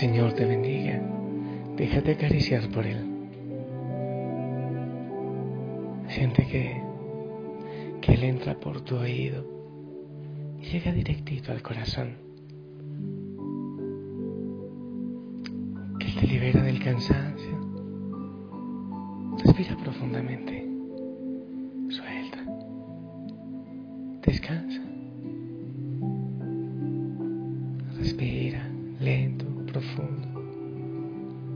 Señor te bendiga. Déjate acariciar por Él. Siente que, que Él entra por tu oído y llega directito al corazón. Que Él te libera del cansancio. Respira profundamente. Respira lento profundo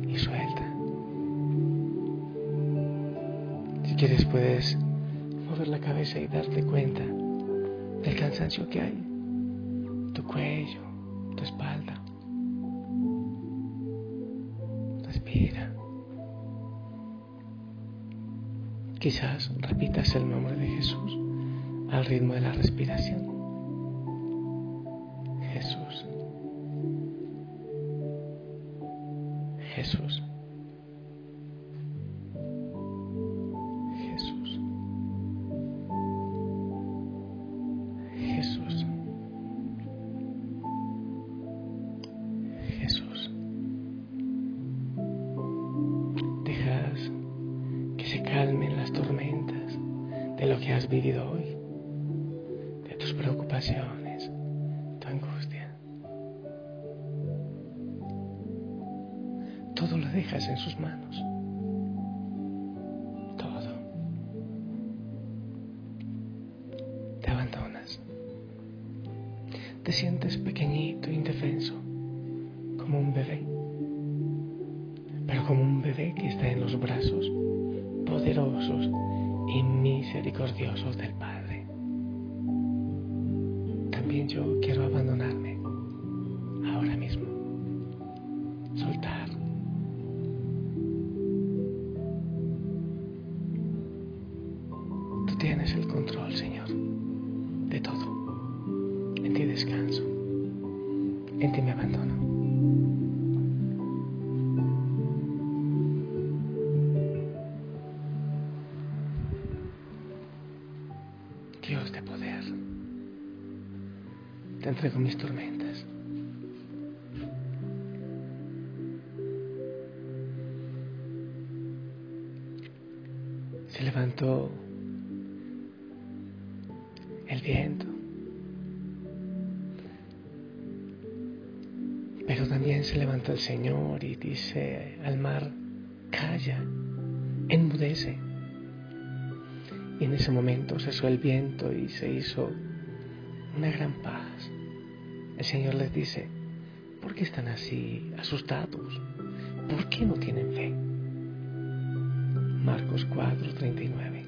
y suelta. Si quieres puedes mover la cabeza y darte cuenta del cansancio que hay, tu cuello, tu espalda. Respira. Quizás repitas el nombre de Jesús al ritmo de la respiración. Jesús. Jesús. Jesús. Jesús. Dejas que se calmen las tormentas de lo que has vivido hoy, de tus preocupaciones, dejas en sus manos. Todo. Te abandonas. Te sientes pequeñito, indefenso, como un bebé. Pero como un bebé que está en los brazos poderosos y misericordiosos del Padre. También yo Dios de poder, te entrego mis tormentas. Se levantó el viento. Pero también se levanta el Señor y dice al mar, calla, enmudece. En ese momento cesó el viento y se hizo una gran paz. El Señor les dice, ¿por qué están así asustados? ¿Por qué no tienen fe? Marcos 4, 39.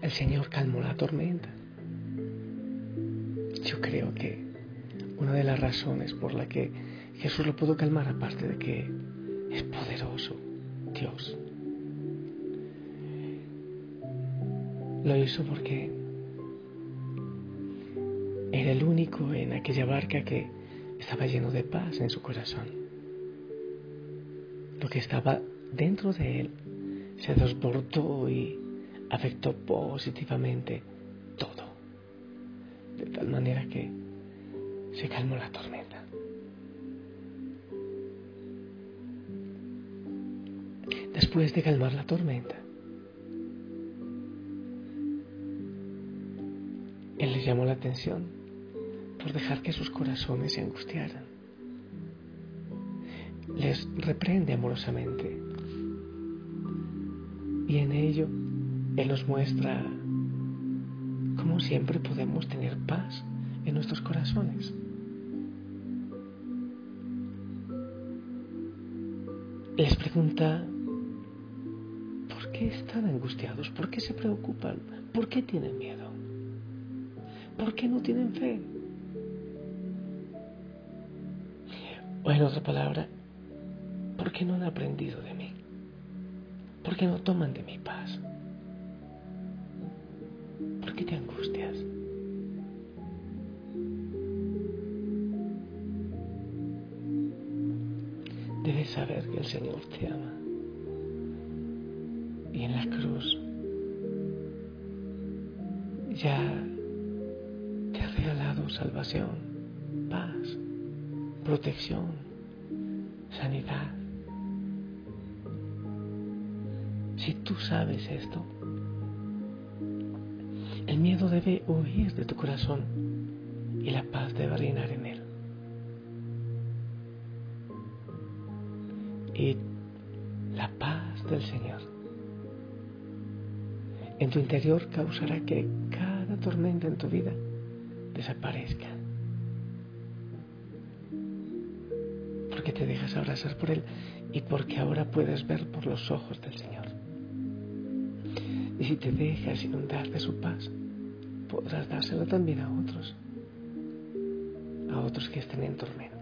el Señor calmó la tormenta. Yo creo que una de las razones por la que Jesús lo pudo calmar, aparte de que es poderoso, Dios, lo hizo porque era el único en aquella barca que estaba lleno de paz en su corazón. Lo que estaba dentro de él se desbordó y afectó positivamente todo, de tal manera que se calmó la tormenta. Después de calmar la tormenta, Él les llamó la atención por dejar que sus corazones se angustiaran. Les reprende amorosamente. Y en ello Él nos muestra cómo siempre podemos tener paz en nuestros corazones. Les pregunta, ¿por qué están angustiados? ¿Por qué se preocupan? ¿Por qué tienen miedo? ¿Por qué no tienen fe? O en otra palabra, ¿por qué no han aprendido de mí? ¿Por qué no toman de mi paz? ¿Por qué te angustias? Debes saber que el Señor te ama. Y en la cruz ya salvación, paz, protección, sanidad. Si tú sabes esto, el miedo debe huir de tu corazón y la paz debe reinar en él. Y la paz del Señor en tu interior causará que cada tormenta en tu vida desaparezca. Porque te dejas abrazar por Él y porque ahora puedes ver por los ojos del Señor. Y si te dejas inundar de su paz, podrás dárselo también a otros, a otros que estén en tormenta.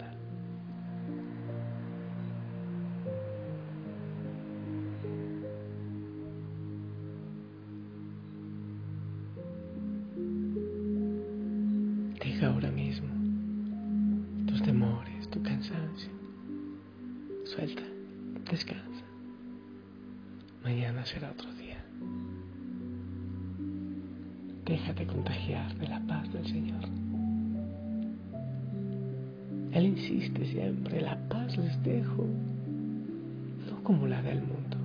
Él insiste siempre, la paz les dejo, no como la del mundo.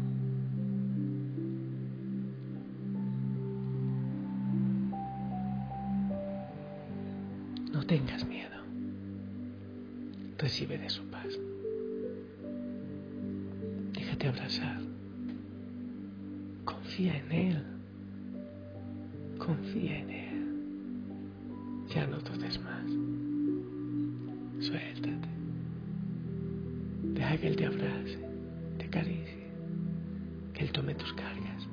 No tengas miedo. Recibe de su paz. Déjate abrazar. Confía en Él. Confía en Él. Ya no dudes más. Suéltate. Deja que Él te abrace, te acaricie, que Él tome tus cargas.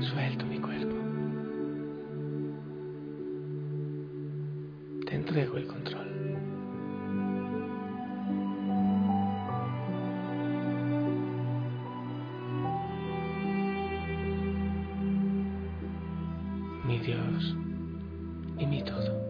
Suelto mi cuerpo. Te entrego el control. mi Dios y mi todo.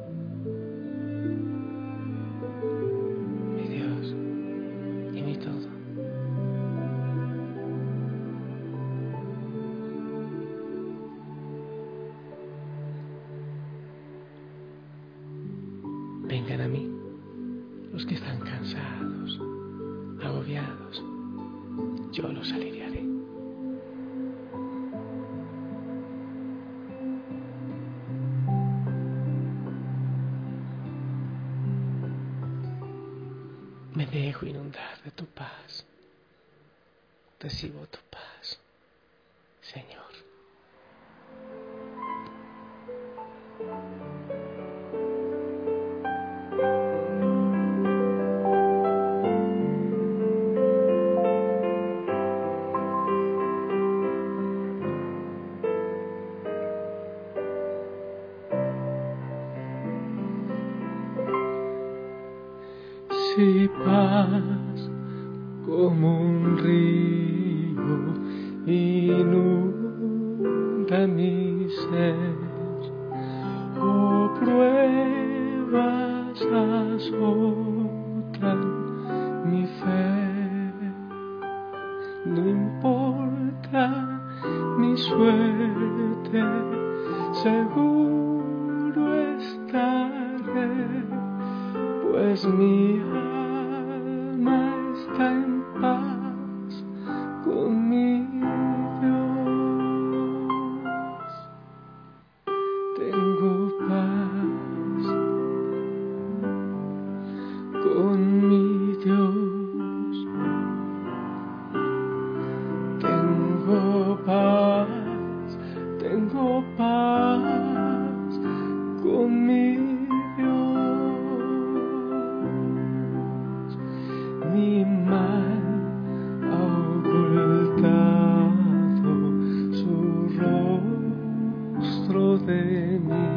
Yo los aliviaré. Me dejo inundar de tu paz. Recibo tu paz. Y paz como un río inunda mi ser. Oh, pruebas azotan mi fe. No importa mi suerte, con mi Dios. Tengo paz, tengo paz con mi Dios. Mi mal ha ocultado su rostro de mí,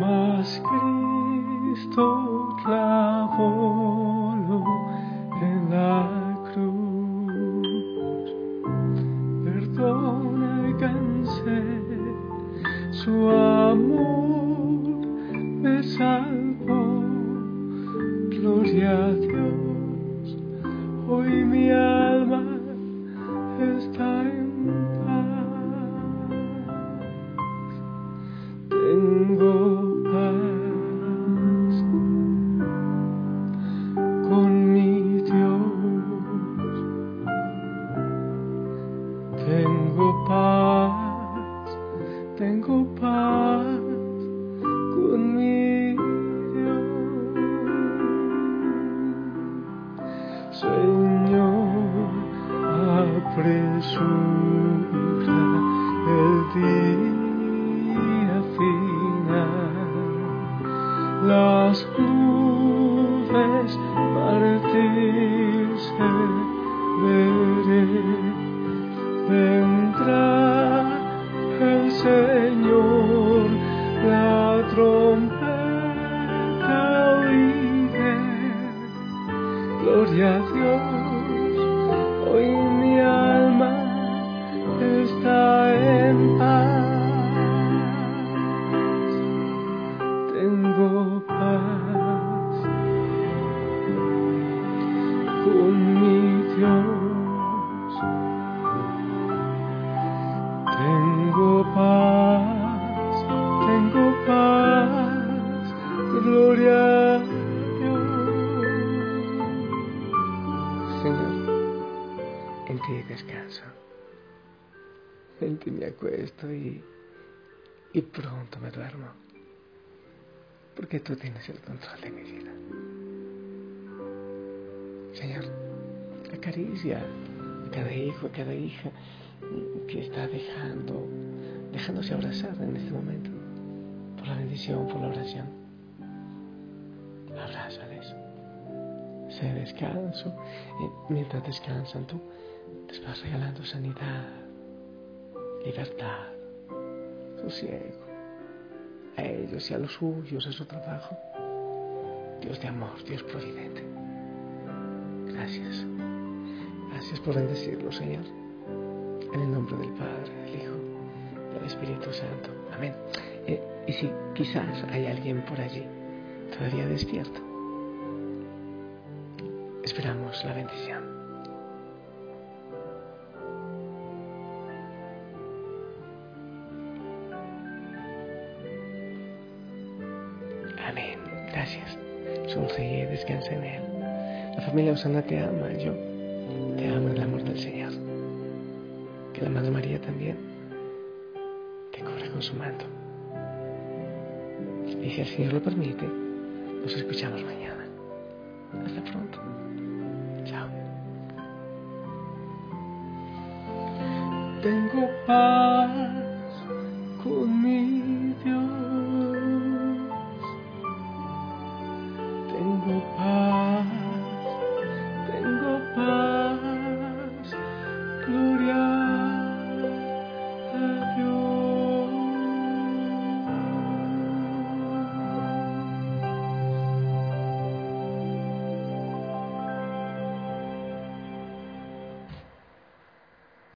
mas Cristo Las nubes partirse veré vendrá pronto me duermo, porque tú tienes el control de mi vida. Señor, acaricia a cada hijo, a cada hija que está dejando, dejándose abrazar en este momento por la bendición, por la oración. Abrázales. Sé descanso. Y mientras descansan tú, les vas regalando sanidad, libertad, sosiego. A ellos y a los suyos, a su trabajo. Dios de amor, Dios providente. Gracias. Gracias por bendecirlo, Señor. En el nombre del Padre, del Hijo, del Espíritu Santo. Amén. Eh, y si quizás hay alguien por allí todavía despierto, esperamos la bendición. Amén. Gracias. Sonríe, descansa en Él. La familia Osana te ama, yo te amo en el amor del Señor. Que la Madre María también te cubre con su manto. Y si el Señor lo permite, nos escuchamos mañana. Hasta pronto. Chao. Tengo paz